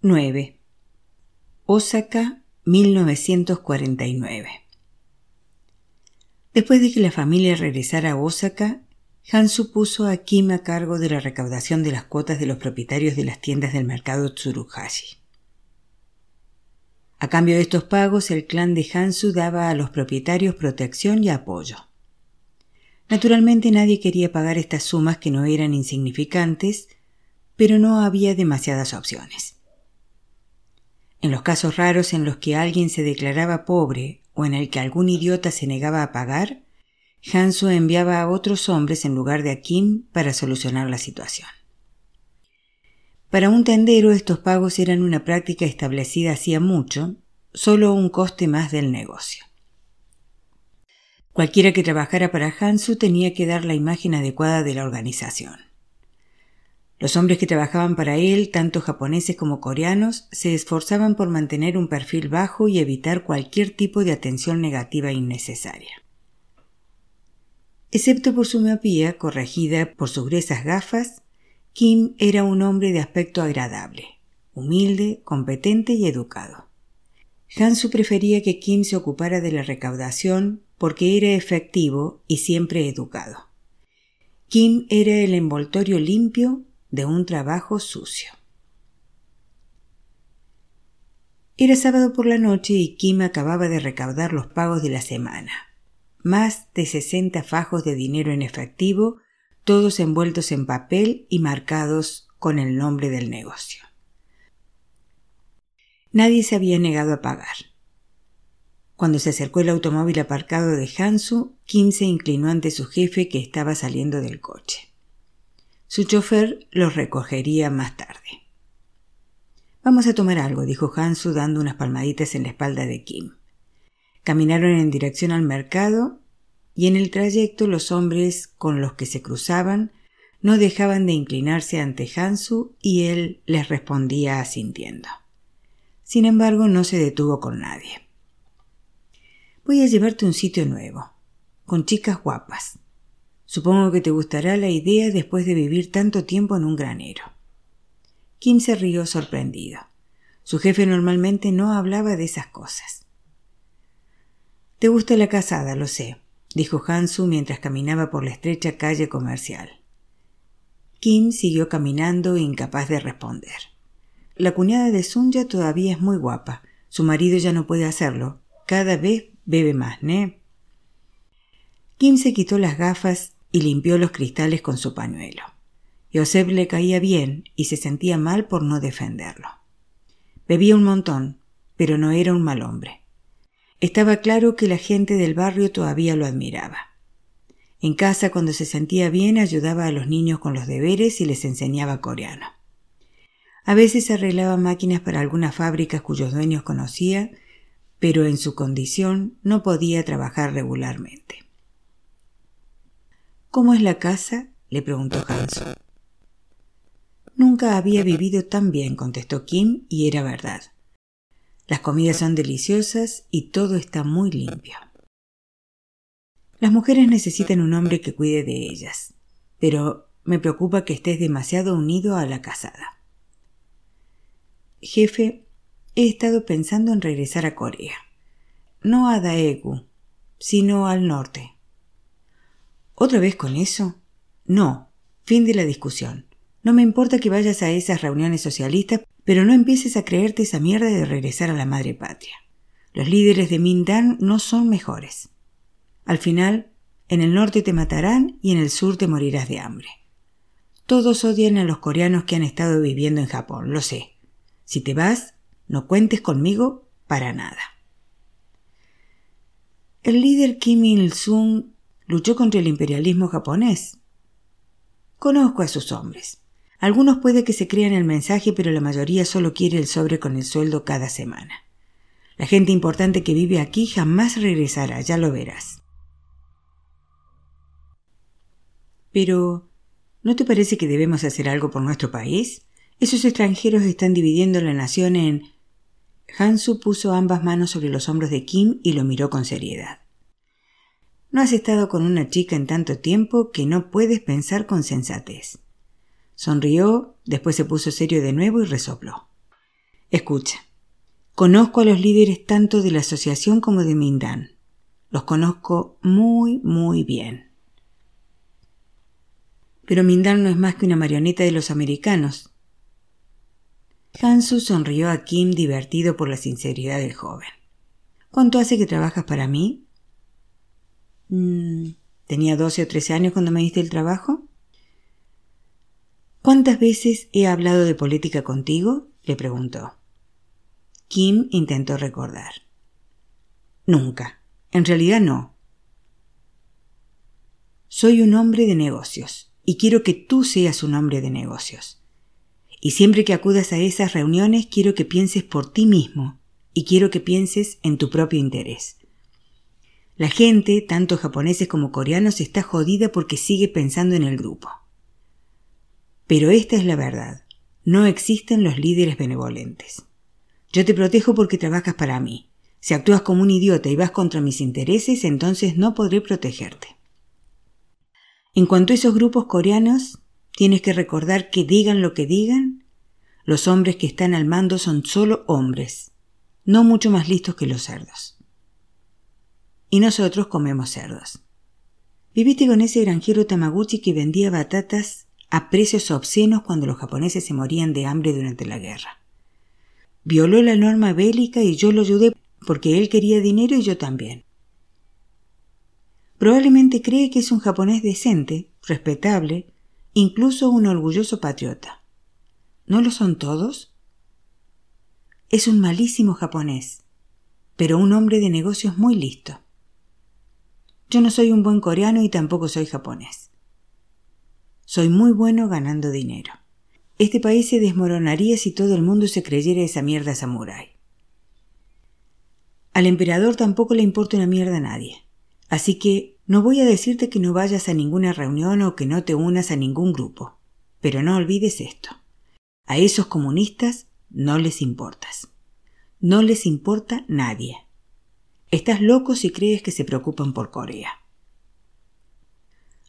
9. Osaka, 1949. Después de que la familia regresara a Osaka, Hansu puso a Kim a cargo de la recaudación de las cuotas de los propietarios de las tiendas del mercado Tsuruhashi. A cambio de estos pagos, el clan de Hansu daba a los propietarios protección y apoyo. Naturalmente nadie quería pagar estas sumas que no eran insignificantes, pero no había demasiadas opciones. En los casos raros en los que alguien se declaraba pobre o en el que algún idiota se negaba a pagar, Hansu enviaba a otros hombres en lugar de a Kim para solucionar la situación. Para un tendero estos pagos eran una práctica establecida hacía mucho, solo un coste más del negocio. Cualquiera que trabajara para Hansu tenía que dar la imagen adecuada de la organización. Los hombres que trabajaban para él, tanto japoneses como coreanos, se esforzaban por mantener un perfil bajo y evitar cualquier tipo de atención negativa innecesaria. Excepto por su miopía, corregida por sus gruesas gafas, Kim era un hombre de aspecto agradable, humilde, competente y educado. Hansu prefería que Kim se ocupara de la recaudación porque era efectivo y siempre educado. Kim era el envoltorio limpio de un trabajo sucio. Era sábado por la noche y Kim acababa de recaudar los pagos de la semana. Más de sesenta fajos de dinero en efectivo, todos envueltos en papel y marcados con el nombre del negocio. Nadie se había negado a pagar. Cuando se acercó el automóvil aparcado de Hansu, Kim se inclinó ante su jefe que estaba saliendo del coche. Su chofer los recogería más tarde. Vamos a tomar algo, dijo Hansu dando unas palmaditas en la espalda de Kim. Caminaron en dirección al mercado y en el trayecto los hombres con los que se cruzaban no dejaban de inclinarse ante Hansu y él les respondía asintiendo. Sin embargo, no se detuvo con nadie. Voy a llevarte a un sitio nuevo, con chicas guapas, Supongo que te gustará la idea después de vivir tanto tiempo en un granero. Kim se rió sorprendido. Su jefe normalmente no hablaba de esas cosas. Te gusta la casada, lo sé, dijo Hansu mientras caminaba por la estrecha calle comercial. Kim siguió caminando incapaz de responder. La cuñada de Sunya todavía es muy guapa. Su marido ya no puede hacerlo. Cada vez bebe más, ¿ne? Kim se quitó las gafas y limpió los cristales con su pañuelo. Joseph le caía bien y se sentía mal por no defenderlo. Bebía un montón, pero no era un mal hombre. Estaba claro que la gente del barrio todavía lo admiraba. En casa, cuando se sentía bien, ayudaba a los niños con los deberes y les enseñaba coreano. A veces arreglaba máquinas para algunas fábricas cuyos dueños conocía, pero en su condición no podía trabajar regularmente. ¿Cómo es la casa? le preguntó Hanso. Nunca había vivido tan bien, contestó Kim, y era verdad. Las comidas son deliciosas y todo está muy limpio. Las mujeres necesitan un hombre que cuide de ellas, pero me preocupa que estés demasiado unido a la casada. Jefe, he estado pensando en regresar a Corea. No a Daegu, sino al norte. ¿Otra vez con eso? No. Fin de la discusión. No me importa que vayas a esas reuniones socialistas, pero no empieces a creerte esa mierda de regresar a la madre patria. Los líderes de Mindan no son mejores. Al final, en el norte te matarán y en el sur te morirás de hambre. Todos odian a los coreanos que han estado viviendo en Japón, lo sé. Si te vas, no cuentes conmigo para nada. El líder Kim Il-sung luchó contra el imperialismo japonés. Conozco a sus hombres. Algunos puede que se crean el mensaje, pero la mayoría solo quiere el sobre con el sueldo cada semana. La gente importante que vive aquí jamás regresará, ya lo verás. Pero, ¿no te parece que debemos hacer algo por nuestro país? Esos extranjeros están dividiendo la nación en... Hansu puso ambas manos sobre los hombros de Kim y lo miró con seriedad. No has estado con una chica en tanto tiempo que no puedes pensar con sensatez. Sonrió, después se puso serio de nuevo y resopló. Escucha. Conozco a los líderes tanto de la asociación como de Mindan. Los conozco muy, muy bien. Pero Mindan no es más que una marioneta de los americanos. Hansu sonrió a Kim divertido por la sinceridad del joven. ¿Cuánto hace que trabajas para mí? Mm, ¿Tenía doce o trece años cuando me diste el trabajo? ¿Cuántas veces he hablado de política contigo? le preguntó. Kim intentó recordar. Nunca. En realidad no. Soy un hombre de negocios y quiero que tú seas un hombre de negocios. Y siempre que acudas a esas reuniones quiero que pienses por ti mismo y quiero que pienses en tu propio interés. La gente, tanto japoneses como coreanos, está jodida porque sigue pensando en el grupo. Pero esta es la verdad. No existen los líderes benevolentes. Yo te protejo porque trabajas para mí. Si actúas como un idiota y vas contra mis intereses, entonces no podré protegerte. En cuanto a esos grupos coreanos, tienes que recordar que digan lo que digan, los hombres que están al mando son solo hombres, no mucho más listos que los cerdos y nosotros comemos cerdos. Viviste con ese granjero Tamaguchi que vendía batatas a precios obscenos cuando los japoneses se morían de hambre durante la guerra. Violó la norma bélica y yo lo ayudé porque él quería dinero y yo también. Probablemente cree que es un japonés decente, respetable, incluso un orgulloso patriota. ¿No lo son todos? Es un malísimo japonés, pero un hombre de negocios muy listo. Yo no soy un buen coreano y tampoco soy japonés. Soy muy bueno ganando dinero. Este país se desmoronaría si todo el mundo se creyera esa mierda samurái. Al emperador tampoco le importa una mierda a nadie. Así que no voy a decirte que no vayas a ninguna reunión o que no te unas a ningún grupo. Pero no olvides esto. A esos comunistas no les importas. No les importa nadie. Estás loco si crees que se preocupan por Corea.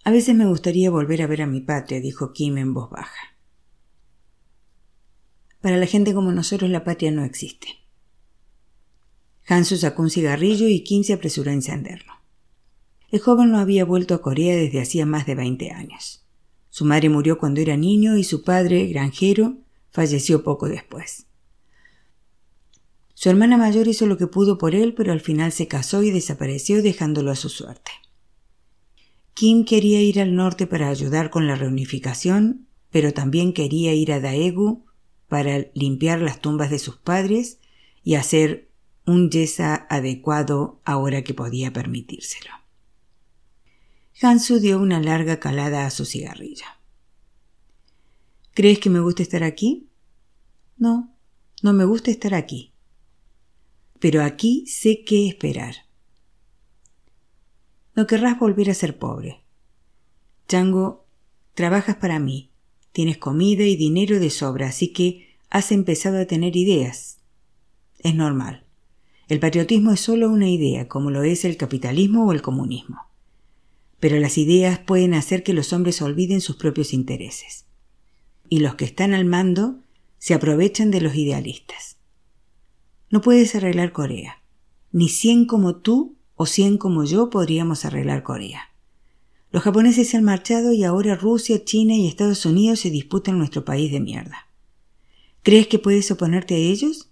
A veces me gustaría volver a ver a mi patria, dijo Kim en voz baja. Para la gente como nosotros la patria no existe. Hansu sacó un cigarrillo y Kim se apresuró a encenderlo. El joven no había vuelto a Corea desde hacía más de veinte años. Su madre murió cuando era niño y su padre, granjero, falleció poco después. Su hermana mayor hizo lo que pudo por él, pero al final se casó y desapareció dejándolo a su suerte. Kim quería ir al norte para ayudar con la reunificación, pero también quería ir a Daegu para limpiar las tumbas de sus padres y hacer un yesa adecuado ahora que podía permitírselo. Hansu dio una larga calada a su cigarrilla. ¿Crees que me gusta estar aquí? No, no me gusta estar aquí pero aquí sé qué esperar. No querrás volver a ser pobre. Chango, trabajas para mí, tienes comida y dinero de sobra, así que has empezado a tener ideas. Es normal. El patriotismo es solo una idea, como lo es el capitalismo o el comunismo. Pero las ideas pueden hacer que los hombres olviden sus propios intereses. Y los que están al mando se aprovechan de los idealistas. No puedes arreglar Corea. Ni cien como tú o cien como yo podríamos arreglar Corea. Los japoneses se han marchado y ahora Rusia, China y Estados Unidos se disputan nuestro país de mierda. ¿Crees que puedes oponerte a ellos?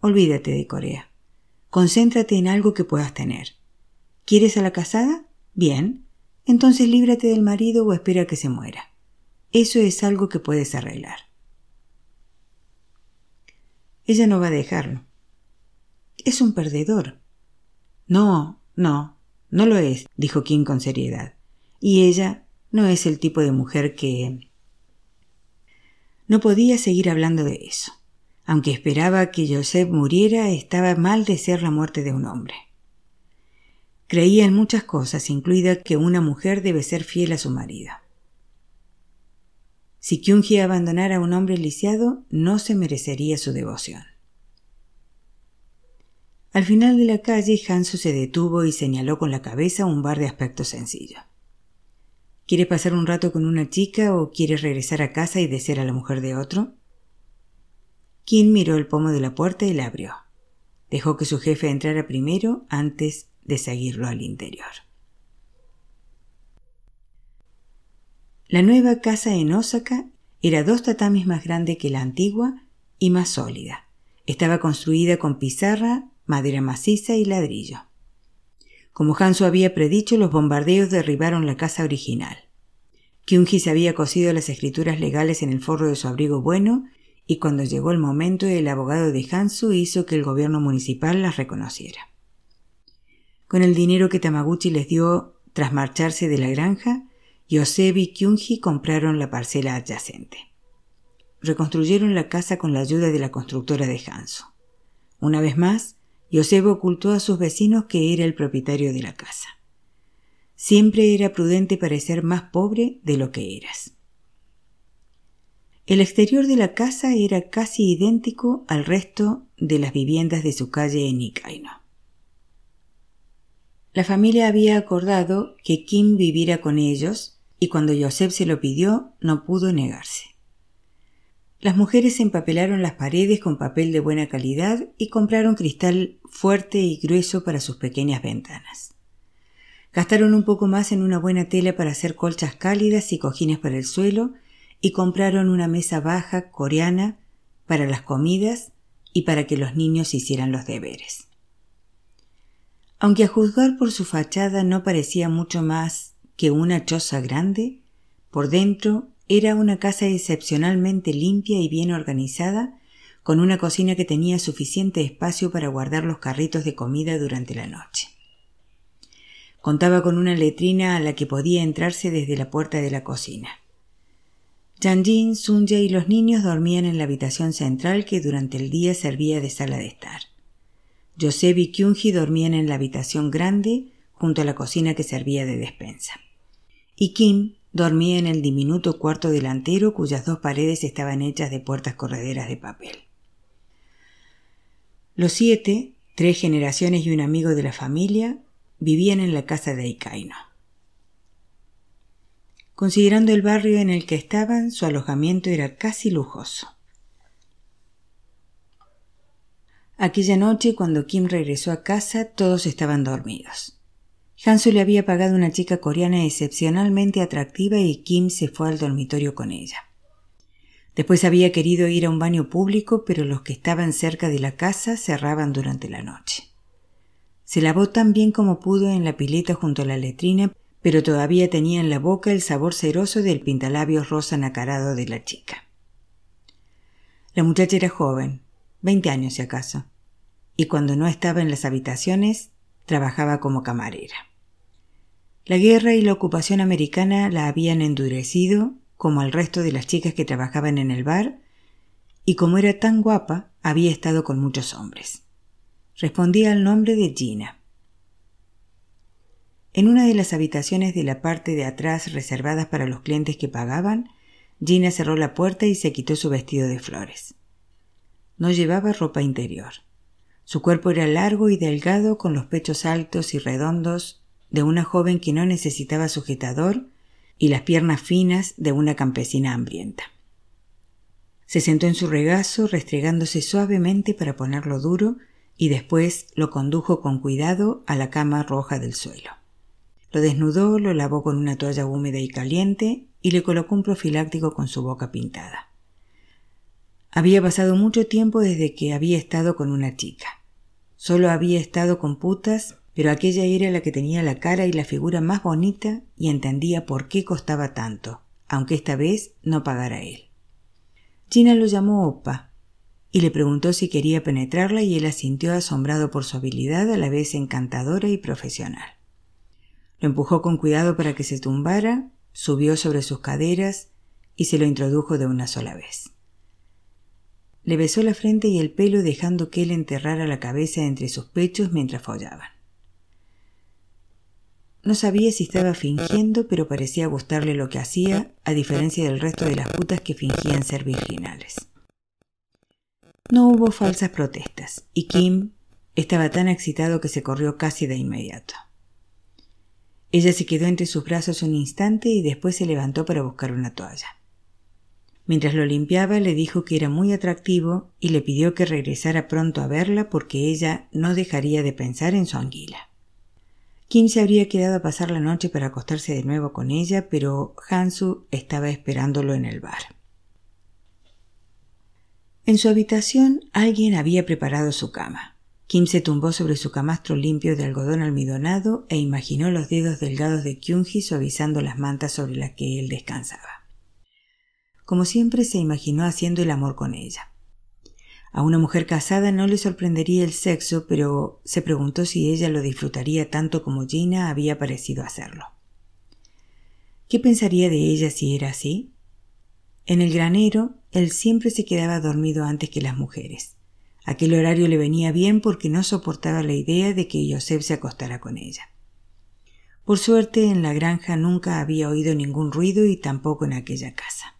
Olvídate de Corea. Concéntrate en algo que puedas tener. ¿Quieres a la casada? Bien. Entonces líbrate del marido o espera que se muera. Eso es algo que puedes arreglar. Ella no va a dejarlo. Es un perdedor. No, no, no lo es, dijo Kim con seriedad. Y ella no es el tipo de mujer que... No podía seguir hablando de eso. Aunque esperaba que Joseph muriera, estaba mal de ser la muerte de un hombre. Creía en muchas cosas, incluida que una mujer debe ser fiel a su marido. Si Kyung-hee abandonara a un hombre lisiado, no se merecería su devoción. Al final de la calle, Hansu se detuvo y señaló con la cabeza un bar de aspecto sencillo. ¿Quieres pasar un rato con una chica o quieres regresar a casa y desear a la mujer de otro? Kim miró el pomo de la puerta y la abrió. Dejó que su jefe entrara primero antes de seguirlo al interior. La nueva casa en Osaka era dos tatamis más grande que la antigua y más sólida. Estaba construida con pizarra, madera maciza y ladrillo. Como Hansu había predicho, los bombardeos derribaron la casa original. Kyunji se había cosido las escrituras legales en el forro de su abrigo bueno y cuando llegó el momento el abogado de Hansu hizo que el gobierno municipal las reconociera. Con el dinero que Tamaguchi les dio tras marcharse de la granja, Yosebi y Kyunji compraron la parcela adyacente. Reconstruyeron la casa con la ayuda de la constructora de Hansu. Una vez más, Yosebe ocultó a sus vecinos que era el propietario de la casa. Siempre era prudente parecer más pobre de lo que eras. El exterior de la casa era casi idéntico al resto de las viviendas de su calle en Ikaino. La familia había acordado que Kim viviera con ellos y cuando Joseph se lo pidió no pudo negarse. Las mujeres empapelaron las paredes con papel de buena calidad y compraron cristal fuerte y grueso para sus pequeñas ventanas. Gastaron un poco más en una buena tela para hacer colchas cálidas y cojines para el suelo y compraron una mesa baja coreana para las comidas y para que los niños hicieran los deberes. Aunque a juzgar por su fachada no parecía mucho más que una choza grande, por dentro era una casa excepcionalmente limpia y bien organizada, con una cocina que tenía suficiente espacio para guardar los carritos de comida durante la noche. Contaba con una letrina a la que podía entrarse desde la puerta de la cocina. Janjin, Sunja y los niños dormían en la habitación central que durante el día servía de sala de estar. Joseph y Kyunji dormían en la habitación grande junto a la cocina que servía de despensa. Y Kim dormía en el diminuto cuarto delantero cuyas dos paredes estaban hechas de puertas correderas de papel. Los siete, tres generaciones y un amigo de la familia, vivían en la casa de Ikaino. Considerando el barrio en el que estaban, su alojamiento era casi lujoso. Aquella noche, cuando Kim regresó a casa, todos estaban dormidos. Hansu le había pagado una chica coreana excepcionalmente atractiva y Kim se fue al dormitorio con ella. Después había querido ir a un baño público, pero los que estaban cerca de la casa cerraban durante la noche. Se lavó tan bien como pudo en la pileta junto a la letrina, pero todavía tenía en la boca el sabor ceroso del pintalabios rosa nacarado de la chica. La muchacha era joven, veinte años si acaso, y cuando no estaba en las habitaciones trabajaba como camarera. La guerra y la ocupación americana la habían endurecido, como al resto de las chicas que trabajaban en el bar, y como era tan guapa, había estado con muchos hombres respondía al nombre de Gina. En una de las habitaciones de la parte de atrás reservadas para los clientes que pagaban, Gina cerró la puerta y se quitó su vestido de flores. No llevaba ropa interior. Su cuerpo era largo y delgado con los pechos altos y redondos de una joven que no necesitaba sujetador y las piernas finas de una campesina hambrienta. Se sentó en su regazo restregándose suavemente para ponerlo duro y después lo condujo con cuidado a la cama roja del suelo. Lo desnudó, lo lavó con una toalla húmeda y caliente y le colocó un profiláctico con su boca pintada. Había pasado mucho tiempo desde que había estado con una chica. Solo había estado con putas, pero aquella era la que tenía la cara y la figura más bonita y entendía por qué costaba tanto, aunque esta vez no pagara él. Gina lo llamó Opa y le preguntó si quería penetrarla y él asintió asombrado por su habilidad a la vez encantadora y profesional. Lo empujó con cuidado para que se tumbara, subió sobre sus caderas y se lo introdujo de una sola vez. Le besó la frente y el pelo dejando que él enterrara la cabeza entre sus pechos mientras follaban. No sabía si estaba fingiendo, pero parecía gustarle lo que hacía, a diferencia del resto de las putas que fingían ser virginales. No hubo falsas protestas, y Kim estaba tan excitado que se corrió casi de inmediato. Ella se quedó entre sus brazos un instante y después se levantó para buscar una toalla. Mientras lo limpiaba le dijo que era muy atractivo y le pidió que regresara pronto a verla porque ella no dejaría de pensar en su anguila. Kim se habría quedado a pasar la noche para acostarse de nuevo con ella, pero Hansu estaba esperándolo en el bar. En su habitación alguien había preparado su cama. Kim se tumbó sobre su camastro limpio de algodón almidonado e imaginó los dedos delgados de Kyunji suavizando las mantas sobre las que él descansaba. Como siempre se imaginó haciendo el amor con ella. A una mujer casada no le sorprendería el sexo, pero se preguntó si ella lo disfrutaría tanto como Gina había parecido hacerlo. ¿Qué pensaría de ella si era así? En el granero, él siempre se quedaba dormido antes que las mujeres. Aquel horario le venía bien porque no soportaba la idea de que Joseph se acostara con ella. Por suerte, en la granja nunca había oído ningún ruido y tampoco en aquella casa.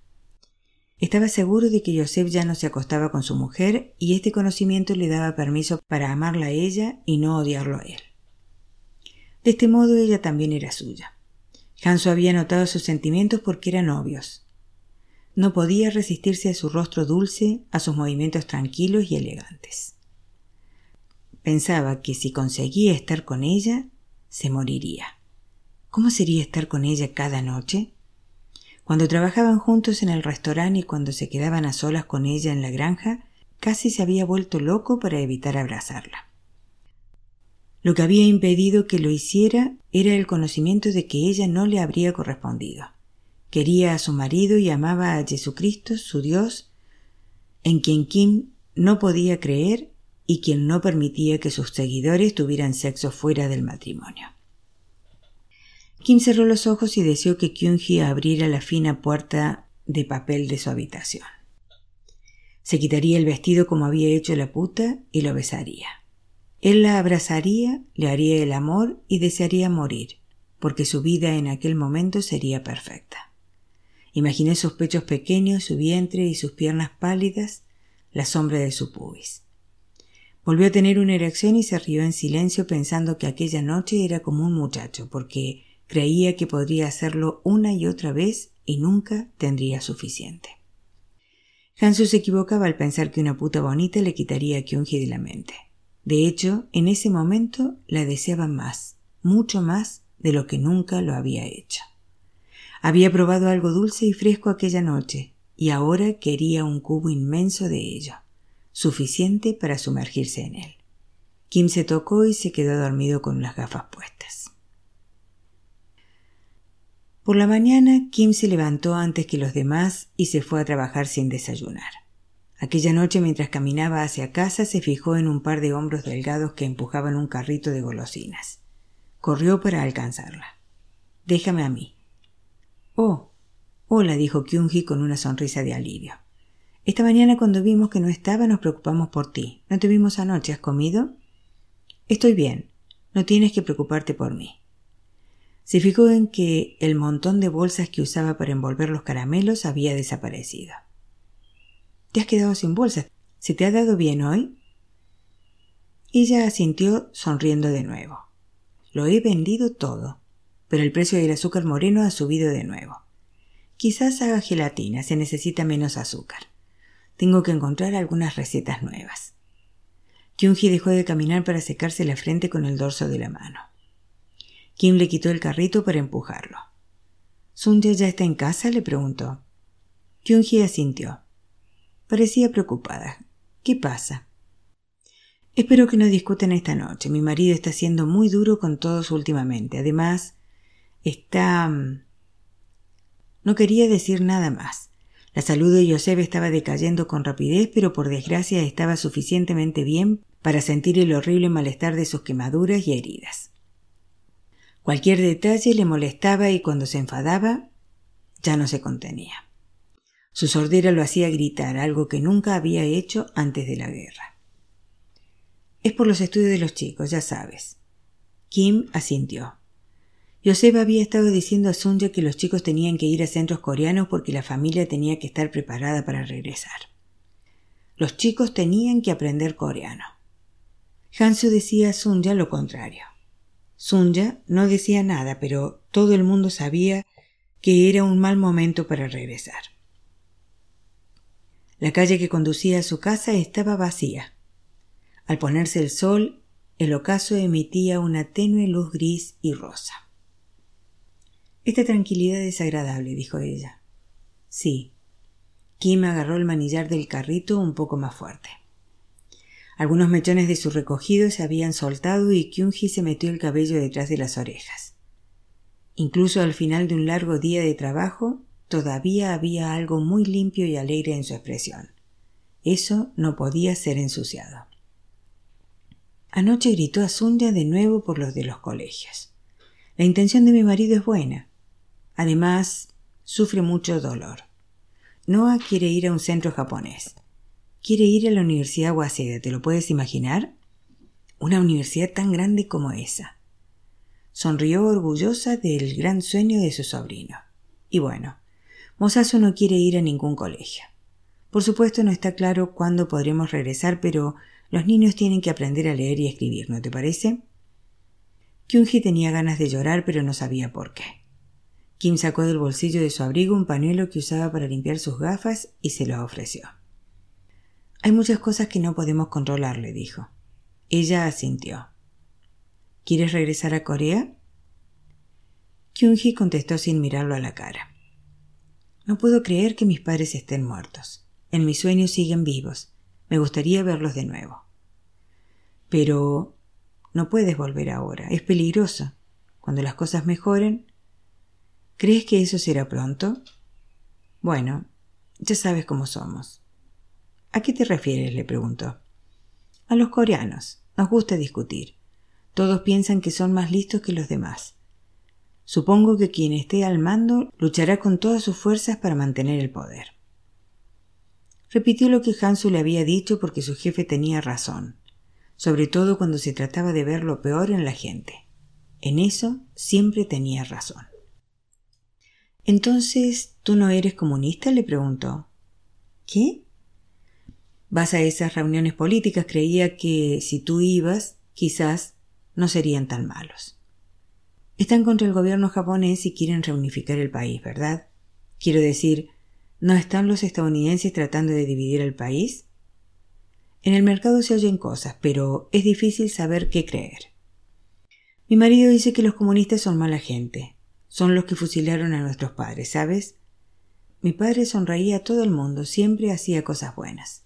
Estaba seguro de que Joseph ya no se acostaba con su mujer y este conocimiento le daba permiso para amarla a ella y no odiarlo a él. De este modo ella también era suya. Hanso había notado sus sentimientos porque eran obvios. No podía resistirse a su rostro dulce, a sus movimientos tranquilos y elegantes. Pensaba que si conseguía estar con ella, se moriría. ¿Cómo sería estar con ella cada noche? Cuando trabajaban juntos en el restaurante y cuando se quedaban a solas con ella en la granja, casi se había vuelto loco para evitar abrazarla. Lo que había impedido que lo hiciera era el conocimiento de que ella no le habría correspondido. Quería a su marido y amaba a Jesucristo, su Dios, en quien Kim no podía creer y quien no permitía que sus seguidores tuvieran sexo fuera del matrimonio. Kim cerró los ojos y deseó que Kyunji abriera la fina puerta de papel de su habitación. Se quitaría el vestido como había hecho la puta y lo besaría. Él la abrazaría, le haría el amor y desearía morir, porque su vida en aquel momento sería perfecta. Imaginé sus pechos pequeños, su vientre y sus piernas pálidas, la sombra de su pubis. Volvió a tener una erección y se rió en silencio pensando que aquella noche era como un muchacho, porque creía que podría hacerlo una y otra vez y nunca tendría suficiente. Hansu se equivocaba al pensar que una puta bonita le quitaría a Kyunji de la mente. De hecho, en ese momento la deseaba más, mucho más de lo que nunca lo había hecho. Había probado algo dulce y fresco aquella noche, y ahora quería un cubo inmenso de ello, suficiente para sumergirse en él. Kim se tocó y se quedó dormido con las gafas puestas. Por la mañana, Kim se levantó antes que los demás y se fue a trabajar sin desayunar. Aquella noche, mientras caminaba hacia casa, se fijó en un par de hombros delgados que empujaban un carrito de golosinas. Corrió para alcanzarla. Déjame a mí. Oh. Hola, dijo Kyunji con una sonrisa de alivio. Esta mañana cuando vimos que no estaba nos preocupamos por ti. ¿No te vimos anoche? ¿Has comido? Estoy bien. No tienes que preocuparte por mí. Se fijó en que el montón de bolsas que usaba para envolver los caramelos había desaparecido. Te has quedado sin bolsas. ¿Se te ha dado bien hoy? Ella asintió sonriendo de nuevo. Lo he vendido todo pero el precio del azúcar moreno ha subido de nuevo. Quizás haga gelatina, se necesita menos azúcar. Tengo que encontrar algunas recetas nuevas. Kyunji dejó de caminar para secarse la frente con el dorso de la mano. Kim le quitó el carrito para empujarlo. ¿Sunja ya está en casa? le preguntó. Kyunji asintió. Parecía preocupada. ¿Qué pasa? Espero que no discutan esta noche. Mi marido está siendo muy duro con todos últimamente. Además, Está... Mm, no quería decir nada más. La salud de Joseph estaba decayendo con rapidez, pero por desgracia estaba suficientemente bien para sentir el horrible malestar de sus quemaduras y heridas. Cualquier detalle le molestaba y cuando se enfadaba ya no se contenía. Su sordera lo hacía gritar, algo que nunca había hecho antes de la guerra. Es por los estudios de los chicos, ya sabes. Kim asintió. Joseph había estado diciendo a Sunja que los chicos tenían que ir a centros coreanos porque la familia tenía que estar preparada para regresar. Los chicos tenían que aprender coreano. Hansu decía a Sunja lo contrario. Sunja no decía nada, pero todo el mundo sabía que era un mal momento para regresar. La calle que conducía a su casa estaba vacía. Al ponerse el sol, el ocaso emitía una tenue luz gris y rosa. Esta tranquilidad es agradable, dijo ella. Sí. Kim agarró el manillar del carrito un poco más fuerte. Algunos mechones de su recogido se habían soltado y Kyunji se metió el cabello detrás de las orejas. Incluso al final de un largo día de trabajo, todavía había algo muy limpio y alegre en su expresión. Eso no podía ser ensuciado. Anoche gritó a Sunya de nuevo por los de los colegios. La intención de mi marido es buena. Además, sufre mucho dolor. Noah quiere ir a un centro japonés. Quiere ir a la Universidad Waseda, ¿te lo puedes imaginar? Una universidad tan grande como esa. Sonrió orgullosa del gran sueño de su sobrino. Y bueno, Mosasu no quiere ir a ningún colegio. Por supuesto no está claro cuándo podremos regresar, pero los niños tienen que aprender a leer y escribir, ¿no te parece? Kyunji tenía ganas de llorar, pero no sabía por qué. Kim sacó del bolsillo de su abrigo un pañuelo que usaba para limpiar sus gafas y se lo ofreció. Hay muchas cosas que no podemos controlar, le dijo. Ella asintió. ¿Quieres regresar a Corea? Kyunji contestó sin mirarlo a la cara. No puedo creer que mis padres estén muertos. En mis sueños siguen vivos. Me gustaría verlos de nuevo. Pero no puedes volver ahora. Es peligroso. Cuando las cosas mejoren. ¿Crees que eso será pronto? Bueno, ya sabes cómo somos. ¿A qué te refieres? le preguntó. A los coreanos. Nos gusta discutir. Todos piensan que son más listos que los demás. Supongo que quien esté al mando luchará con todas sus fuerzas para mantener el poder. Repitió lo que Hansu le había dicho porque su jefe tenía razón, sobre todo cuando se trataba de ver lo peor en la gente. En eso siempre tenía razón. Entonces, ¿tú no eres comunista? le preguntó. ¿Qué? Vas a esas reuniones políticas, creía que si tú ibas, quizás no serían tan malos. Están contra el gobierno japonés y quieren reunificar el país, ¿verdad? Quiero decir, ¿no están los estadounidenses tratando de dividir el país? En el mercado se oyen cosas, pero es difícil saber qué creer. Mi marido dice que los comunistas son mala gente. Son los que fusilaron a nuestros padres, ¿sabes? Mi padre sonreía a todo el mundo, siempre hacía cosas buenas.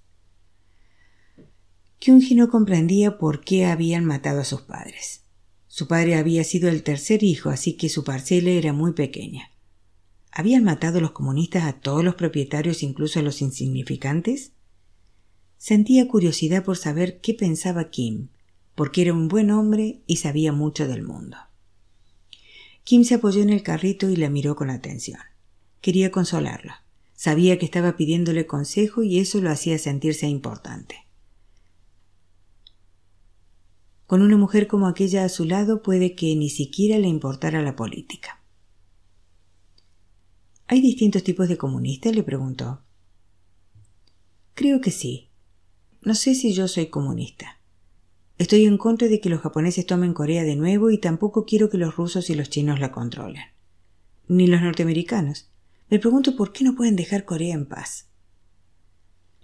Kyunji no comprendía por qué habían matado a sus padres. Su padre había sido el tercer hijo, así que su parcela era muy pequeña. ¿Habían matado los comunistas a todos los propietarios, incluso a los insignificantes? Sentía curiosidad por saber qué pensaba Kim, porque era un buen hombre y sabía mucho del mundo. Kim se apoyó en el carrito y la miró con atención. Quería consolarla. Sabía que estaba pidiéndole consejo y eso lo hacía sentirse importante. Con una mujer como aquella a su lado puede que ni siquiera le importara la política. ¿Hay distintos tipos de comunistas? le preguntó. Creo que sí. No sé si yo soy comunista. Estoy en contra de que los japoneses tomen Corea de nuevo y tampoco quiero que los rusos y los chinos la controlen. Ni los norteamericanos. Me pregunto por qué no pueden dejar Corea en paz.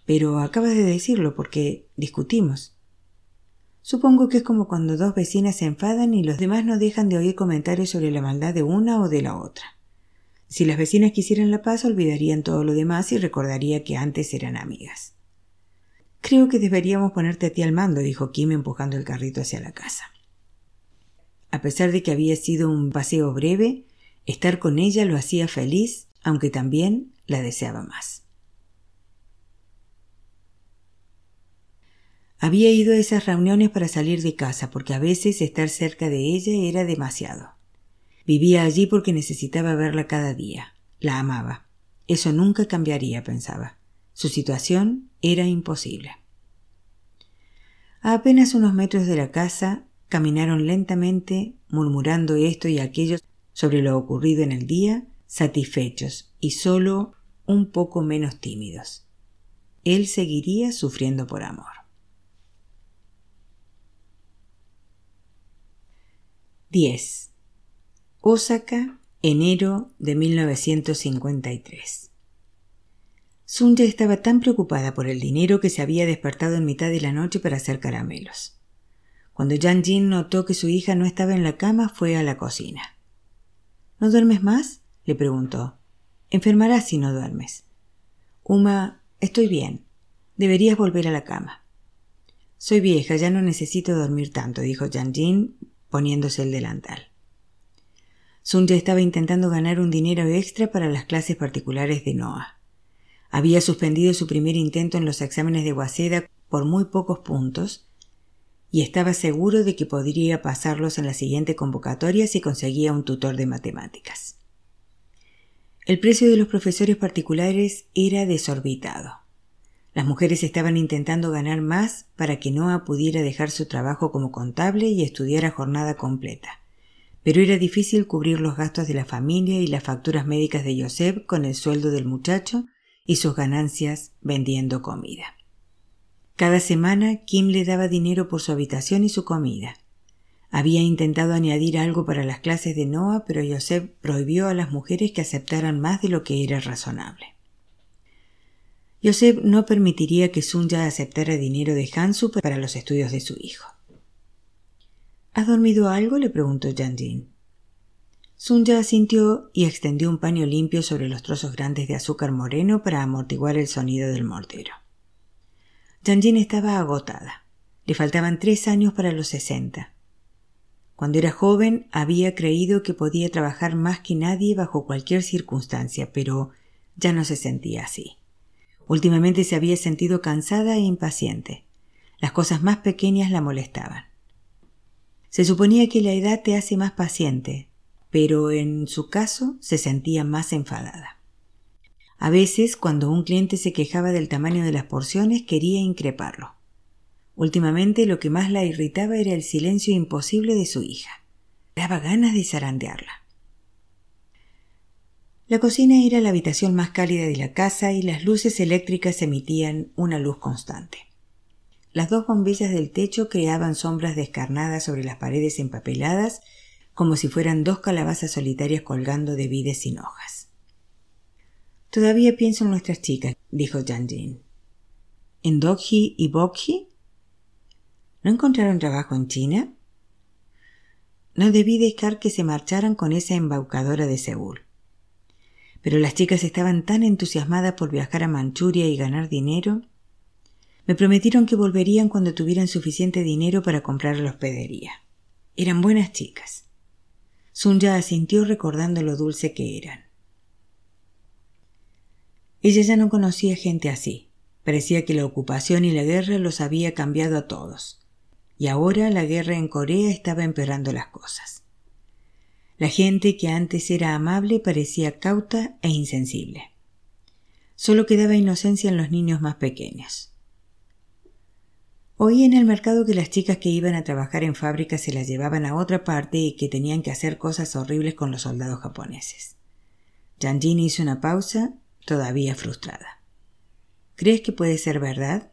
Pero acabas de decirlo porque discutimos. Supongo que es como cuando dos vecinas se enfadan y los demás no dejan de oír comentarios sobre la maldad de una o de la otra. Si las vecinas quisieran la paz, olvidarían todo lo demás y recordaría que antes eran amigas. Creo que deberíamos ponerte a ti al mando, dijo Kim empujando el carrito hacia la casa. A pesar de que había sido un paseo breve, estar con ella lo hacía feliz, aunque también la deseaba más. Había ido a esas reuniones para salir de casa, porque a veces estar cerca de ella era demasiado. Vivía allí porque necesitaba verla cada día. La amaba. Eso nunca cambiaría, pensaba. Su situación era imposible. A apenas unos metros de la casa, caminaron lentamente, murmurando esto y aquello sobre lo ocurrido en el día, satisfechos y solo un poco menos tímidos. Él seguiría sufriendo por amor. 10. Osaka, enero de 1953. Sunja estaba tan preocupada por el dinero que se había despertado en mitad de la noche para hacer caramelos. Cuando Yang Jin notó que su hija no estaba en la cama, fue a la cocina. ¿No duermes más? le preguntó. Enfermarás si no duermes. Uma, estoy bien. Deberías volver a la cama. Soy vieja, ya no necesito dormir tanto, dijo Yang Jin, poniéndose el delantal. Sun estaba intentando ganar un dinero extra para las clases particulares de Noah. Había suspendido su primer intento en los exámenes de Waseda por muy pocos puntos y estaba seguro de que podría pasarlos en la siguiente convocatoria si conseguía un tutor de matemáticas. El precio de los profesores particulares era desorbitado. Las mujeres estaban intentando ganar más para que Noah pudiera dejar su trabajo como contable y estudiar a jornada completa. Pero era difícil cubrir los gastos de la familia y las facturas médicas de Joseph con el sueldo del muchacho y sus ganancias vendiendo comida. Cada semana Kim le daba dinero por su habitación y su comida. Había intentado añadir algo para las clases de Noah, pero Joseph prohibió a las mujeres que aceptaran más de lo que era razonable. Joseph no permitiría que Sunja aceptara dinero de Hansu para los estudios de su hijo. ¿Has dormido algo? le preguntó Janjin. Sunja asintió y extendió un paño limpio sobre los trozos grandes de azúcar moreno para amortiguar el sonido del mortero. Janjin estaba agotada. Le faltaban tres años para los sesenta. Cuando era joven había creído que podía trabajar más que nadie bajo cualquier circunstancia, pero ya no se sentía así. Últimamente se había sentido cansada e impaciente. Las cosas más pequeñas la molestaban. Se suponía que la edad te hace más paciente, pero en su caso se sentía más enfadada. A veces, cuando un cliente se quejaba del tamaño de las porciones, quería increparlo. Últimamente lo que más la irritaba era el silencio imposible de su hija. Daba ganas de zarandearla. La cocina era la habitación más cálida de la casa y las luces eléctricas emitían una luz constante. Las dos bombillas del techo creaban sombras descarnadas sobre las paredes empapeladas como si fueran dos calabazas solitarias colgando de vides sin hojas. Todavía pienso en nuestras chicas, dijo Janjin. ¿En Dogji y Bokji? ¿No encontraron trabajo en China? No debí dejar que se marcharan con esa embaucadora de Seúl. Pero las chicas estaban tan entusiasmadas por viajar a Manchuria y ganar dinero. Me prometieron que volverían cuando tuvieran suficiente dinero para comprar la hospedería. Eran buenas chicas. Sunya asintió recordando lo dulce que eran. Ella ya no conocía gente así. Parecía que la ocupación y la guerra los había cambiado a todos y ahora la guerra en Corea estaba empeorando las cosas. La gente que antes era amable parecía cauta e insensible. Solo quedaba inocencia en los niños más pequeños. Oí en el mercado que las chicas que iban a trabajar en fábricas se las llevaban a otra parte y que tenían que hacer cosas horribles con los soldados japoneses. Janjin hizo una pausa, todavía frustrada. ¿Crees que puede ser verdad?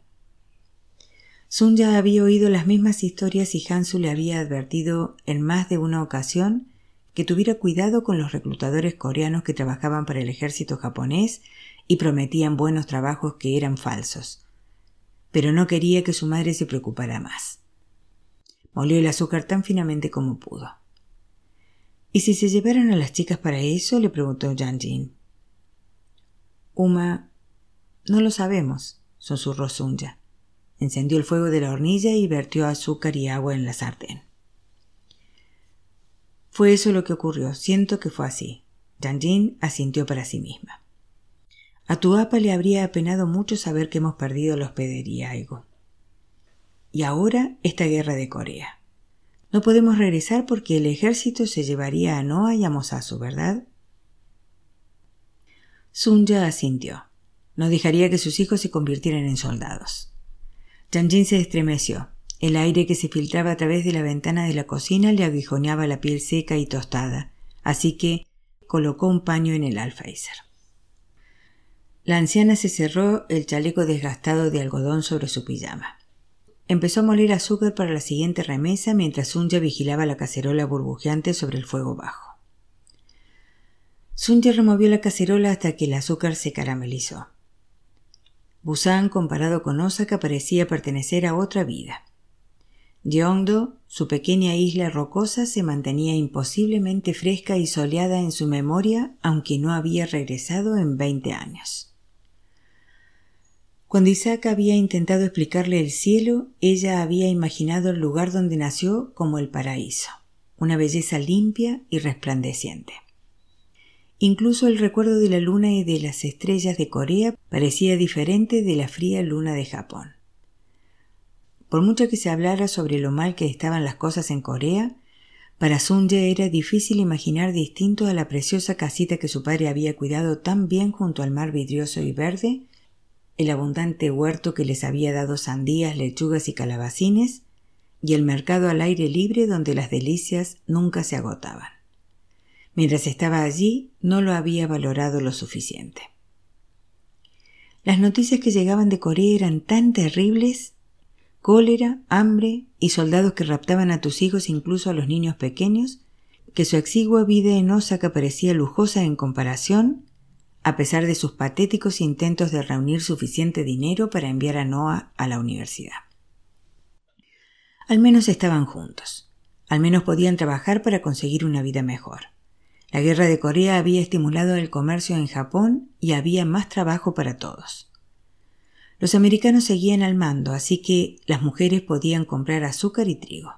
Sun ya había oído las mismas historias y Hansu le había advertido en más de una ocasión que tuviera cuidado con los reclutadores coreanos que trabajaban para el ejército japonés y prometían buenos trabajos que eran falsos. Pero no quería que su madre se preocupara más. Molió el azúcar tan finamente como pudo. ¿Y si se llevaran a las chicas para eso? le preguntó Jin. Uma. No lo sabemos, susurró Sunja. Encendió el fuego de la hornilla y vertió azúcar y agua en la sartén. Fue eso lo que ocurrió. Siento que fue así. Janjin asintió para sí misma. A tu apa le habría apenado mucho saber que hemos perdido la hospedería. Y ahora esta guerra de Corea. No podemos regresar porque el ejército se llevaría a Noah y a Mosasu, ¿verdad? Sunja asintió. No dejaría que sus hijos se convirtieran en soldados. Janjin se estremeció. El aire que se filtraba a través de la ventana de la cocina le aguijoneaba la piel seca y tostada, así que colocó un paño en el alféizar. La anciana se cerró el chaleco desgastado de algodón sobre su pijama. Empezó a moler azúcar para la siguiente remesa mientras Sunja vigilaba la cacerola burbujeante sobre el fuego bajo. Sunja removió la cacerola hasta que el azúcar se caramelizó. Busan comparado con Osaka parecía pertenecer a otra vida. Gyeongdo, su pequeña isla rocosa, se mantenía imposiblemente fresca y soleada en su memoria, aunque no había regresado en veinte años. Cuando Isaac había intentado explicarle el cielo, ella había imaginado el lugar donde nació como el paraíso, una belleza limpia y resplandeciente. Incluso el recuerdo de la luna y de las estrellas de Corea parecía diferente de la fría luna de Japón. Por mucho que se hablara sobre lo mal que estaban las cosas en Corea, para Sunja era difícil imaginar distinto a la preciosa casita que su padre había cuidado tan bien junto al mar vidrioso y verde, el abundante huerto que les había dado sandías, lechugas y calabacines, y el mercado al aire libre donde las delicias nunca se agotaban. Mientras estaba allí, no lo había valorado lo suficiente. Las noticias que llegaban de Corea eran tan terribles cólera, hambre y soldados que raptaban a tus hijos incluso a los niños pequeños, que su exigua vida en Osaka parecía lujosa en comparación, a pesar de sus patéticos intentos de reunir suficiente dinero para enviar a Noah a la universidad. Al menos estaban juntos, al menos podían trabajar para conseguir una vida mejor. La guerra de Corea había estimulado el comercio en Japón y había más trabajo para todos. Los americanos seguían al mando, así que las mujeres podían comprar azúcar y trigo.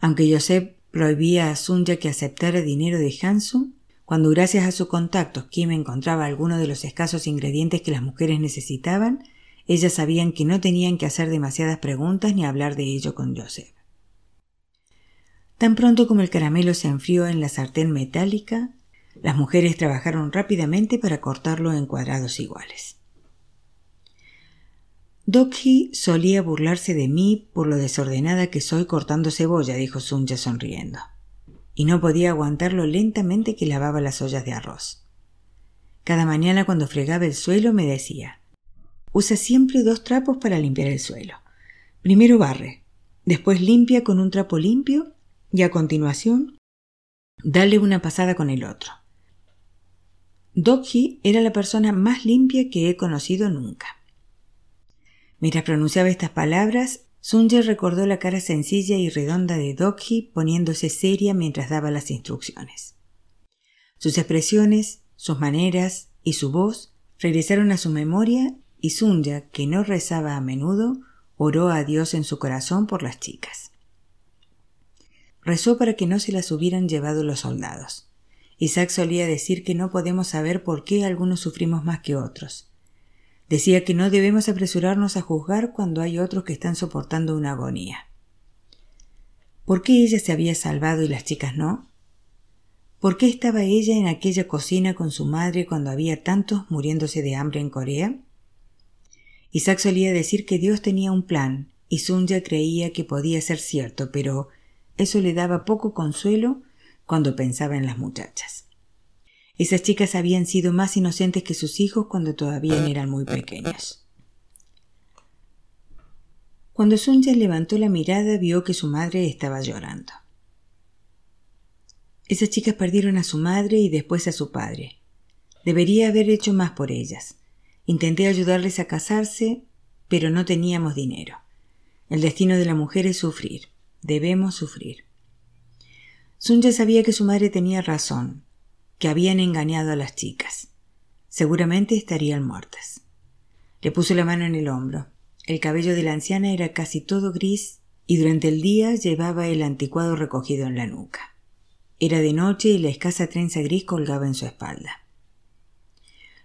Aunque Joseph prohibía a Sunya que aceptara dinero de Hansu, cuando gracias a sus contactos Kim encontraba algunos de los escasos ingredientes que las mujeres necesitaban, ellas sabían que no tenían que hacer demasiadas preguntas ni hablar de ello con Joseph. Tan pronto como el caramelo se enfrió en la sartén metálica, las mujeres trabajaron rápidamente para cortarlo en cuadrados iguales. Dokhi solía burlarse de mí por lo desordenada que soy cortando cebolla, dijo Sunja sonriendo, y no podía aguantar lo lentamente que lavaba las ollas de arroz. Cada mañana cuando fregaba el suelo me decía Usa siempre dos trapos para limpiar el suelo. Primero barre, después limpia con un trapo limpio y a continuación dale una pasada con el otro. Dokhi era la persona más limpia que he conocido nunca. Mientras pronunciaba estas palabras, Sunje recordó la cara sencilla y redonda de Dokhi poniéndose seria mientras daba las instrucciones. Sus expresiones, sus maneras y su voz regresaron a su memoria y Sunja, que no rezaba a menudo, oró a Dios en su corazón por las chicas. Rezó para que no se las hubieran llevado los soldados. Isaac solía decir que no podemos saber por qué algunos sufrimos más que otros. Decía que no debemos apresurarnos a juzgar cuando hay otros que están soportando una agonía. ¿Por qué ella se había salvado y las chicas no? ¿Por qué estaba ella en aquella cocina con su madre cuando había tantos muriéndose de hambre en Corea? Isaac solía decir que Dios tenía un plan, y Sunya creía que podía ser cierto, pero eso le daba poco consuelo cuando pensaba en las muchachas. Esas chicas habían sido más inocentes que sus hijos cuando todavía eran muy pequeñas. Cuando Sunja levantó la mirada vio que su madre estaba llorando. Esas chicas perdieron a su madre y después a su padre. Debería haber hecho más por ellas. Intenté ayudarles a casarse, pero no teníamos dinero. El destino de la mujer es sufrir. Debemos sufrir. Sunja sabía que su madre tenía razón, que habían engañado a las chicas. Seguramente estarían muertas. Le puso la mano en el hombro. El cabello de la anciana era casi todo gris y durante el día llevaba el anticuado recogido en la nuca. Era de noche y la escasa trenza gris colgaba en su espalda.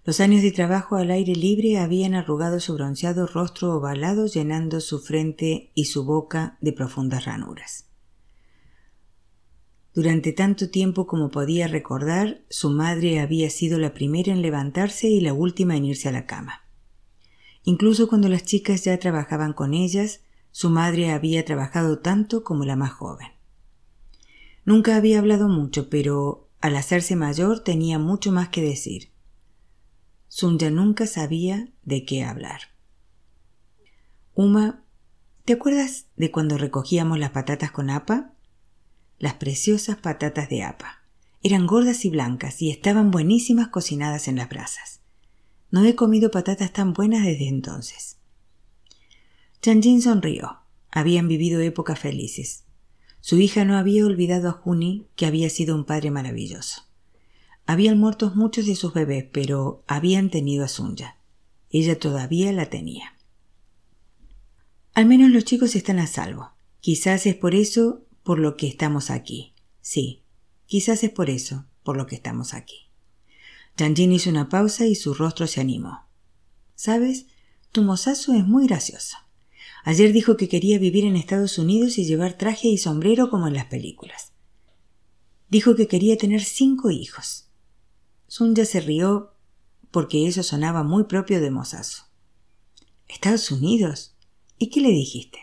Los años de trabajo al aire libre habían arrugado su bronceado rostro ovalado llenando su frente y su boca de profundas ranuras. Durante tanto tiempo como podía recordar, su madre había sido la primera en levantarse y la última en irse a la cama. Incluso cuando las chicas ya trabajaban con ellas, su madre había trabajado tanto como la más joven. Nunca había hablado mucho, pero al hacerse mayor tenía mucho más que decir. Sunja nunca sabía de qué hablar. Uma, ¿te acuerdas de cuando recogíamos las patatas con apa? Las preciosas patatas de apa. Eran gordas y blancas y estaban buenísimas cocinadas en las brasas. No he comido patatas tan buenas desde entonces. Chanjin sonrió. Habían vivido épocas felices. Su hija no había olvidado a Juni, que había sido un padre maravilloso. Habían muerto muchos de sus bebés, pero habían tenido a Sunya. Ella todavía la tenía. Al menos los chicos están a salvo. Quizás es por eso por lo que estamos aquí. Sí, quizás es por eso por lo que estamos aquí. Janjin hizo una pausa y su rostro se animó. ¿Sabes? Tu mozazo es muy gracioso. Ayer dijo que quería vivir en Estados Unidos y llevar traje y sombrero como en las películas. Dijo que quería tener cinco hijos. Sunya se rió porque eso sonaba muy propio de mozazo. ¿Estados Unidos? ¿Y qué le dijiste?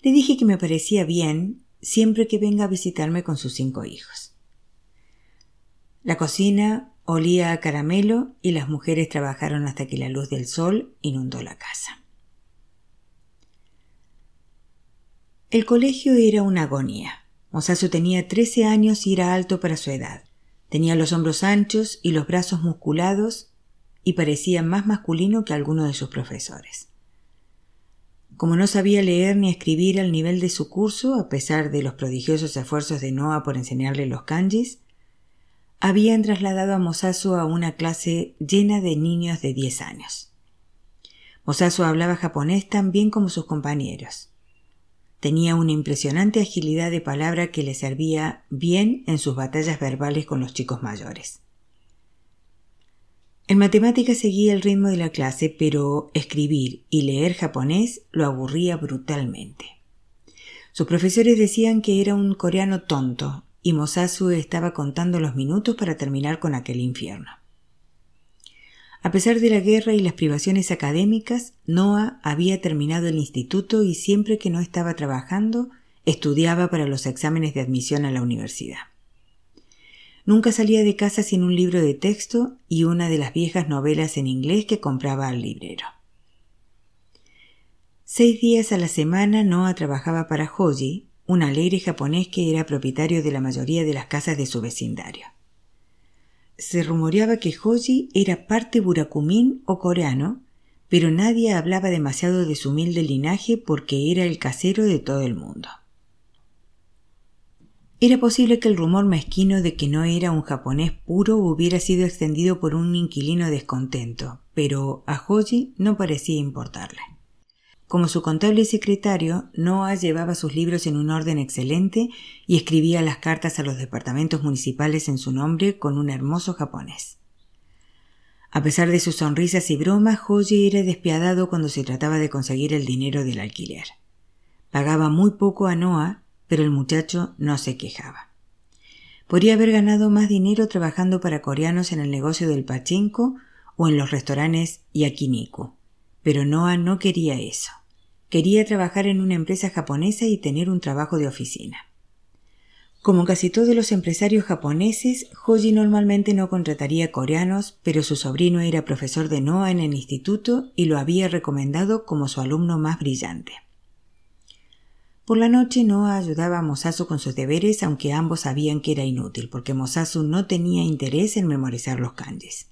Le dije que me parecía bien siempre que venga a visitarme con sus cinco hijos. La cocina olía a caramelo y las mujeres trabajaron hasta que la luz del sol inundó la casa. El colegio era una agonía. Mosasu tenía trece años y era alto para su edad. Tenía los hombros anchos y los brazos musculados y parecía más masculino que alguno de sus profesores. Como no sabía leer ni escribir al nivel de su curso, a pesar de los prodigiosos esfuerzos de Noah por enseñarle los kanjis, habían trasladado a Mosasu a una clase llena de niños de 10 años. Mosasu hablaba japonés tan bien como sus compañeros. Tenía una impresionante agilidad de palabra que le servía bien en sus batallas verbales con los chicos mayores. En matemáticas seguía el ritmo de la clase, pero escribir y leer japonés lo aburría brutalmente. Sus profesores decían que era un coreano tonto, y Mosasu estaba contando los minutos para terminar con aquel infierno. A pesar de la guerra y las privaciones académicas, Noah había terminado el instituto y siempre que no estaba trabajando, estudiaba para los exámenes de admisión a la universidad. Nunca salía de casa sin un libro de texto y una de las viejas novelas en inglés que compraba al librero. Seis días a la semana Noah trabajaba para Hoji, un alegre japonés que era propietario de la mayoría de las casas de su vecindario. Se rumoreaba que Hoji era parte burakumín o coreano, pero nadie hablaba demasiado de su humilde linaje porque era el casero de todo el mundo. Era posible que el rumor mezquino de que no era un japonés puro hubiera sido extendido por un inquilino descontento, pero a Hoji no parecía importarle. Como su contable y secretario, Noah llevaba sus libros en un orden excelente y escribía las cartas a los departamentos municipales en su nombre con un hermoso japonés. A pesar de sus sonrisas y bromas, Hoji era despiadado cuando se trataba de conseguir el dinero del alquiler. Pagaba muy poco a Noah pero el muchacho no se quejaba. Podría haber ganado más dinero trabajando para coreanos en el negocio del pachinko o en los restaurantes yakiniku, pero Noah no quería eso. Quería trabajar en una empresa japonesa y tener un trabajo de oficina. Como casi todos los empresarios japoneses, Hoji normalmente no contrataría coreanos, pero su sobrino era profesor de Noah en el instituto y lo había recomendado como su alumno más brillante. Por la noche Noah ayudaba a Mosasu con sus deberes, aunque ambos sabían que era inútil, porque Mosasu no tenía interés en memorizar los kanjis.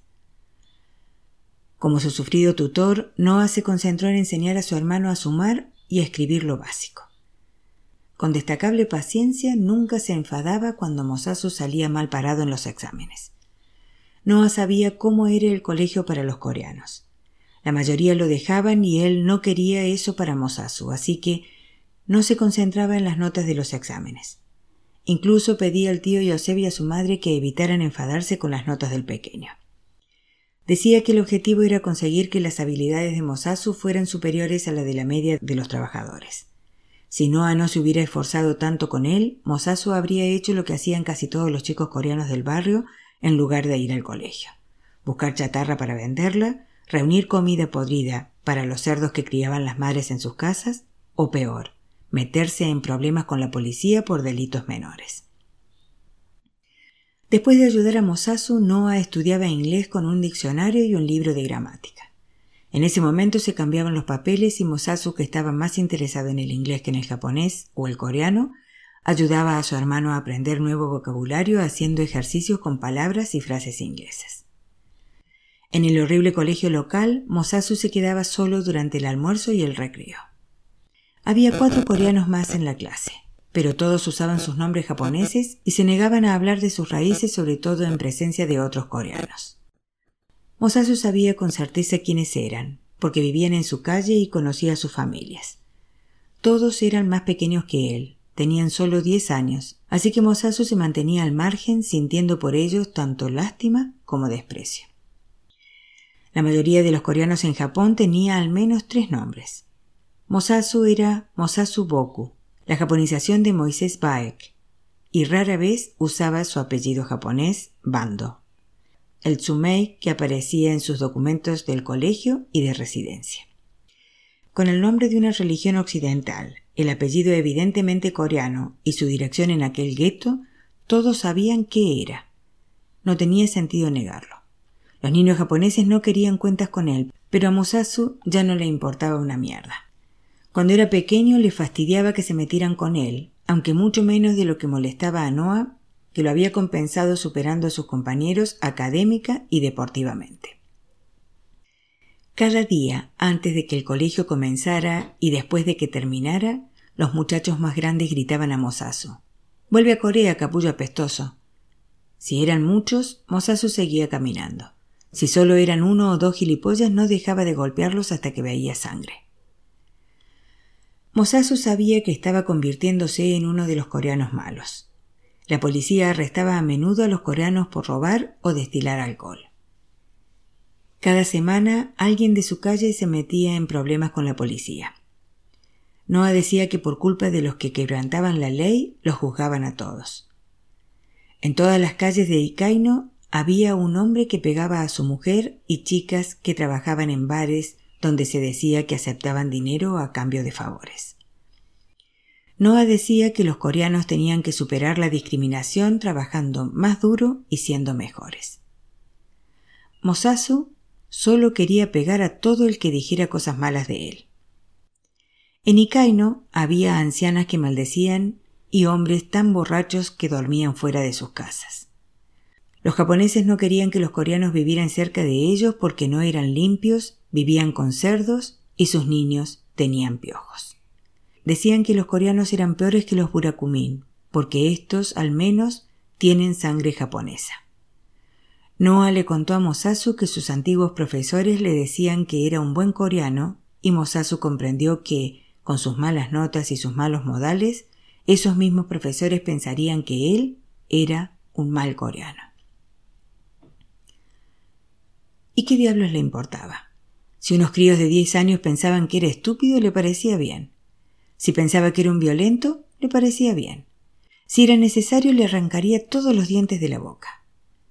Como su sufrido tutor, Noah se concentró en enseñar a su hermano a sumar y a escribir lo básico. Con destacable paciencia, nunca se enfadaba cuando Mosasu salía mal parado en los exámenes. Noah sabía cómo era el colegio para los coreanos. La mayoría lo dejaban y él no quería eso para Mosasu, así que no se concentraba en las notas de los exámenes. Incluso pedía al tío Yosef y a su madre que evitaran enfadarse con las notas del pequeño. Decía que el objetivo era conseguir que las habilidades de Mosasu fueran superiores a la de la media de los trabajadores. Si Noah no se hubiera esforzado tanto con él, Mosasu habría hecho lo que hacían casi todos los chicos coreanos del barrio en lugar de ir al colegio. Buscar chatarra para venderla, reunir comida podrida para los cerdos que criaban las madres en sus casas, o peor, meterse en problemas con la policía por delitos menores. Después de ayudar a Mosasu, Noah estudiaba inglés con un diccionario y un libro de gramática. En ese momento se cambiaban los papeles y Mosasu, que estaba más interesado en el inglés que en el japonés o el coreano, ayudaba a su hermano a aprender nuevo vocabulario haciendo ejercicios con palabras y frases inglesas. En el horrible colegio local, Mosasu se quedaba solo durante el almuerzo y el recreo. Había cuatro coreanos más en la clase, pero todos usaban sus nombres japoneses y se negaban a hablar de sus raíces, sobre todo en presencia de otros coreanos. Mosasu sabía con certeza quiénes eran, porque vivían en su calle y conocía a sus familias. Todos eran más pequeños que él, tenían solo diez años, así que Mosasu se mantenía al margen sintiendo por ellos tanto lástima como desprecio. La mayoría de los coreanos en Japón tenía al menos tres nombres. Mosasu era Mosasu Boku, la japonización de Moisés Baek, y rara vez usaba su apellido japonés Bando, el tsumei que aparecía en sus documentos del colegio y de residencia. Con el nombre de una religión occidental, el apellido evidentemente coreano y su dirección en aquel gueto, todos sabían qué era. No tenía sentido negarlo. Los niños japoneses no querían cuentas con él, pero a Musasu ya no le importaba una mierda. Cuando era pequeño le fastidiaba que se metieran con él, aunque mucho menos de lo que molestaba a Noah, que lo había compensado superando a sus compañeros académica y deportivamente. Cada día, antes de que el colegio comenzara y después de que terminara, los muchachos más grandes gritaban a Mosasu. Vuelve a Corea, capullo apestoso. Si eran muchos, Mosasu seguía caminando. Si solo eran uno o dos gilipollas, no dejaba de golpearlos hasta que veía sangre. Mosasu sabía que estaba convirtiéndose en uno de los coreanos malos. La policía arrestaba a menudo a los coreanos por robar o destilar alcohol. Cada semana alguien de su calle se metía en problemas con la policía. Noah decía que por culpa de los que quebrantaban la ley los juzgaban a todos. En todas las calles de Ikaino había un hombre que pegaba a su mujer y chicas que trabajaban en bares donde se decía que aceptaban dinero a cambio de favores. Noah decía que los coreanos tenían que superar la discriminación trabajando más duro y siendo mejores. Mosasu solo quería pegar a todo el que dijera cosas malas de él. En Ikaino había ancianas que maldecían y hombres tan borrachos que dormían fuera de sus casas. Los japoneses no querían que los coreanos vivieran cerca de ellos porque no eran limpios, vivían con cerdos y sus niños tenían piojos. Decían que los coreanos eran peores que los burakumin, porque estos, al menos, tienen sangre japonesa. Noah le contó a Mosasu que sus antiguos profesores le decían que era un buen coreano y Mosasu comprendió que, con sus malas notas y sus malos modales, esos mismos profesores pensarían que él era un mal coreano. ¿Y qué diablos le importaba? Si unos críos de diez años pensaban que era estúpido, le parecía bien. Si pensaba que era un violento, le parecía bien. Si era necesario, le arrancaría todos los dientes de la boca.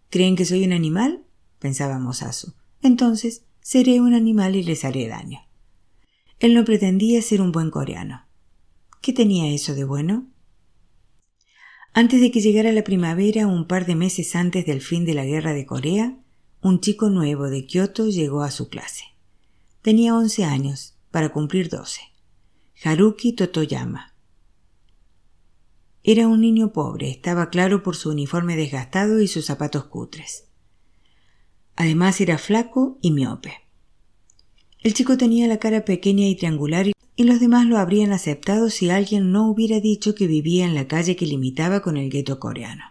¿Creen que soy un animal? pensaba Mosasu. Entonces, seré un animal y les haré daño. Él no pretendía ser un buen coreano. ¿Qué tenía eso de bueno? Antes de que llegara la primavera, un par de meses antes del fin de la guerra de Corea, un chico nuevo de Kioto llegó a su clase. Tenía once años, para cumplir doce. Haruki Totoyama. Era un niño pobre, estaba claro por su uniforme desgastado y sus zapatos cutres. Además era flaco y miope. El chico tenía la cara pequeña y triangular y los demás lo habrían aceptado si alguien no hubiera dicho que vivía en la calle que limitaba con el gueto coreano.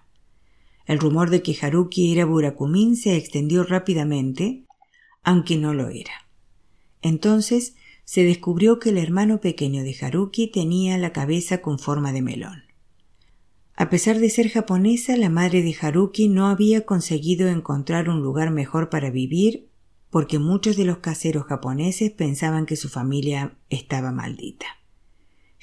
El rumor de que Haruki era Burakumin se extendió rápidamente, aunque no lo era. Entonces se descubrió que el hermano pequeño de Haruki tenía la cabeza con forma de melón. A pesar de ser japonesa, la madre de Haruki no había conseguido encontrar un lugar mejor para vivir porque muchos de los caseros japoneses pensaban que su familia estaba maldita.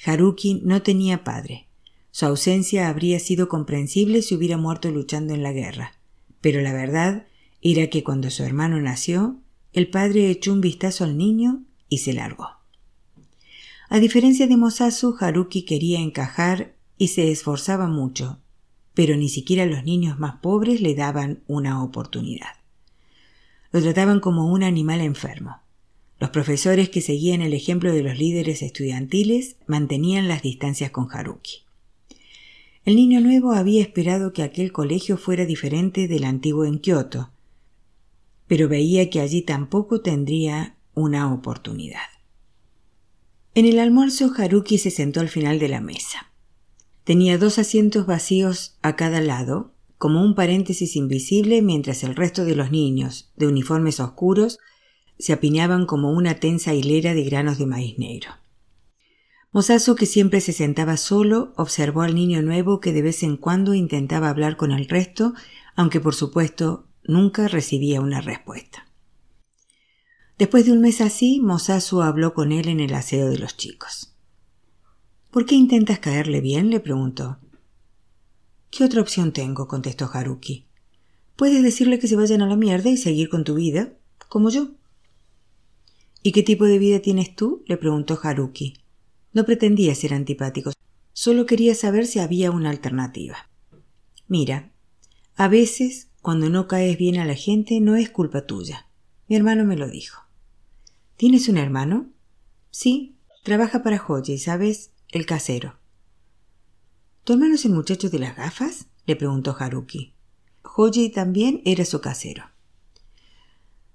Haruki no tenía padre, su ausencia habría sido comprensible si hubiera muerto luchando en la guerra, pero la verdad era que cuando su hermano nació, el padre echó un vistazo al niño y se largó. A diferencia de Mosasu, Haruki quería encajar y se esforzaba mucho, pero ni siquiera los niños más pobres le daban una oportunidad. Lo trataban como un animal enfermo. Los profesores que seguían el ejemplo de los líderes estudiantiles mantenían las distancias con Haruki. El niño nuevo había esperado que aquel colegio fuera diferente del antiguo en Kioto, pero veía que allí tampoco tendría una oportunidad. En el almuerzo Haruki se sentó al final de la mesa. Tenía dos asientos vacíos a cada lado, como un paréntesis invisible mientras el resto de los niños, de uniformes oscuros, se apiñaban como una tensa hilera de granos de maíz negro. Mosasu, que siempre se sentaba solo, observó al niño nuevo que de vez en cuando intentaba hablar con el resto, aunque por supuesto nunca recibía una respuesta. Después de un mes así, Mosasu habló con él en el aseo de los chicos. ¿Por qué intentas caerle bien? le preguntó. ¿Qué otra opción tengo? contestó Haruki. Puedes decirle que se vayan a la mierda y seguir con tu vida, como yo. ¿Y qué tipo de vida tienes tú? le preguntó Haruki. No pretendía ser antipático, solo quería saber si había una alternativa. Mira, a veces, cuando no caes bien a la gente, no es culpa tuya. Mi hermano me lo dijo. ¿Tienes un hermano? Sí, trabaja para Joji, ¿sabes? El casero. ¿Tu hermano es el muchacho de las gafas? le preguntó Haruki. Hoji también era su casero.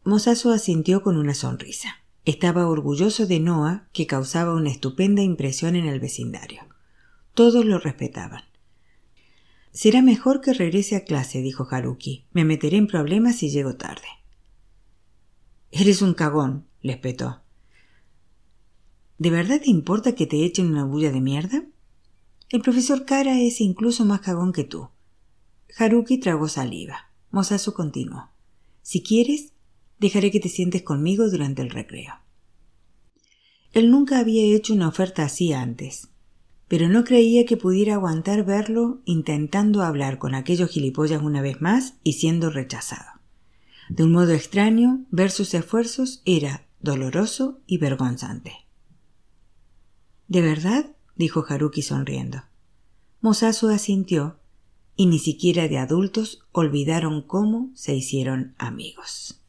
Mosasu asintió con una sonrisa. Estaba orgulloso de Noah, que causaba una estupenda impresión en el vecindario. Todos lo respetaban. Será mejor que regrese a clase, dijo Haruki. Me meteré en problemas si llego tarde. Eres un cagón, le espetó. ¿De verdad te importa que te echen una bulla de mierda? El profesor Kara es incluso más cagón que tú. Haruki tragó saliva. Mosasu continuó. Si quieres, dejaré que te sientes conmigo durante el recreo. Él nunca había hecho una oferta así antes, pero no creía que pudiera aguantar verlo intentando hablar con aquellos gilipollas una vez más y siendo rechazado. De un modo extraño, ver sus esfuerzos era doloroso y vergonzante. ¿De verdad? dijo Haruki sonriendo. Mosasu asintió, y ni siquiera de adultos olvidaron cómo se hicieron amigos.